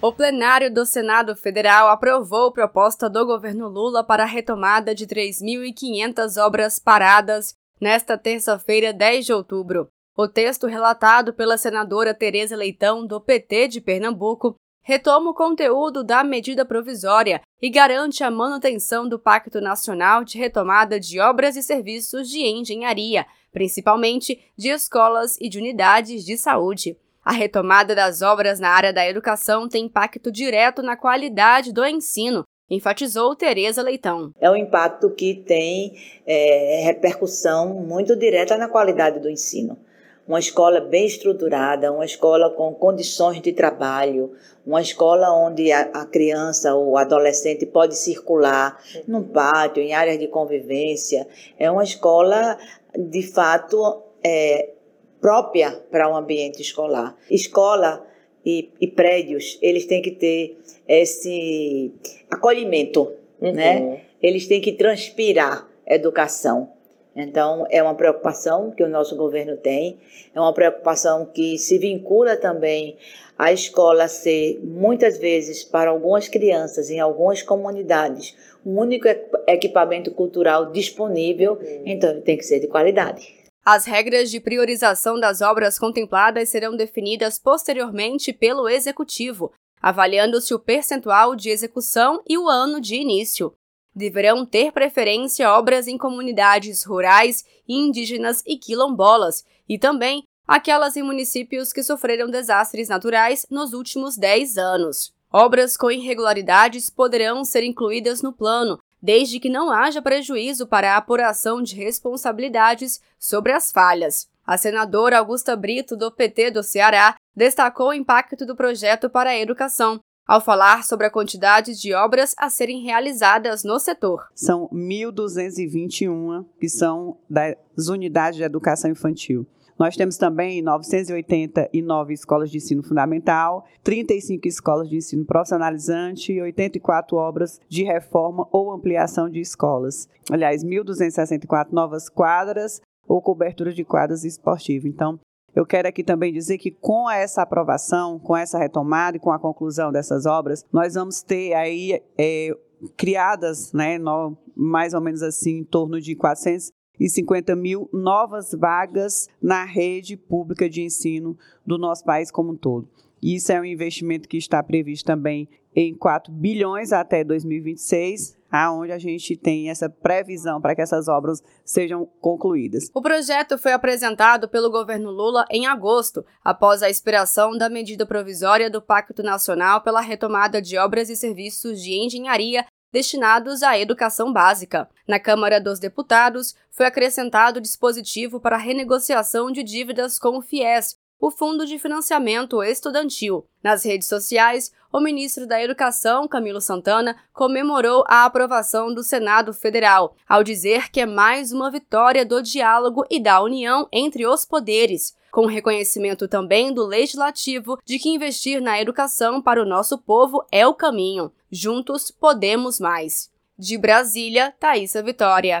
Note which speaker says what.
Speaker 1: O plenário do Senado Federal aprovou proposta do governo Lula para a retomada de 3.500 obras paradas nesta terça-feira, 10 de outubro. O texto relatado pela senadora Tereza Leitão, do PT de Pernambuco, retoma o conteúdo da medida provisória e garante a manutenção do Pacto Nacional de Retomada de Obras e Serviços de Engenharia, principalmente de escolas e de unidades de saúde. A retomada das obras na área da educação tem impacto direto na qualidade do ensino, enfatizou Tereza Leitão.
Speaker 2: É um impacto que tem é, repercussão muito direta na qualidade do ensino. Uma escola bem estruturada, uma escola com condições de trabalho, uma escola onde a, a criança ou adolescente pode circular num pátio, em áreas de convivência. É uma escola, de fato, é, própria para o um ambiente escolar. Escola e, e, prédios, eles têm que ter esse acolhimento, uhum. né? Eles têm que transpirar educação. Então, é uma preocupação que o nosso governo tem, é uma preocupação que se vincula também à escola ser, muitas vezes, para algumas crianças, em algumas comunidades, o único equipamento cultural disponível, uhum. então ele tem que ser de qualidade.
Speaker 1: As regras de priorização das obras contempladas serão definidas posteriormente pelo Executivo, avaliando-se o percentual de execução e o ano de início. Deverão ter preferência obras em comunidades rurais, indígenas e quilombolas, e também aquelas em municípios que sofreram desastres naturais nos últimos 10 anos. Obras com irregularidades poderão ser incluídas no plano, desde que não haja prejuízo para a apuração de responsabilidades sobre as falhas. A senadora Augusta Brito, do PT do Ceará, destacou o impacto do projeto para a educação, ao falar sobre a quantidade de obras a serem realizadas no setor.
Speaker 3: São 1.221 que são das unidades de educação infantil. Nós temos também 989 escolas de ensino fundamental, 35 escolas de ensino profissionalizante e 84 obras de reforma ou ampliação de escolas. Aliás, 1.264 novas quadras ou coberturas de quadras esportivas. Então, eu quero aqui também dizer que com essa aprovação, com essa retomada e com a conclusão dessas obras, nós vamos ter aí é, criadas, né, no, mais ou menos assim, em torno de 400 e 50 mil novas vagas na rede pública de ensino do nosso país como um todo. Isso é um investimento que está previsto também em 4 bilhões até 2026, aonde a gente tem essa previsão para que essas obras sejam concluídas.
Speaker 1: O projeto foi apresentado pelo governo Lula em agosto, após a expiração da medida provisória do Pacto Nacional pela retomada de obras e serviços de engenharia destinados à educação básica. Na Câmara dos Deputados, foi acrescentado dispositivo para renegociação de dívidas com o FIES, o Fundo de Financiamento Estudantil. Nas redes sociais, o ministro da Educação, Camilo Santana, comemorou a aprovação do Senado Federal, ao dizer que é mais uma vitória do diálogo e da união entre os poderes com reconhecimento também do legislativo de que investir na educação para o nosso povo é o caminho. Juntos podemos mais. De Brasília, Thaisa Vitória.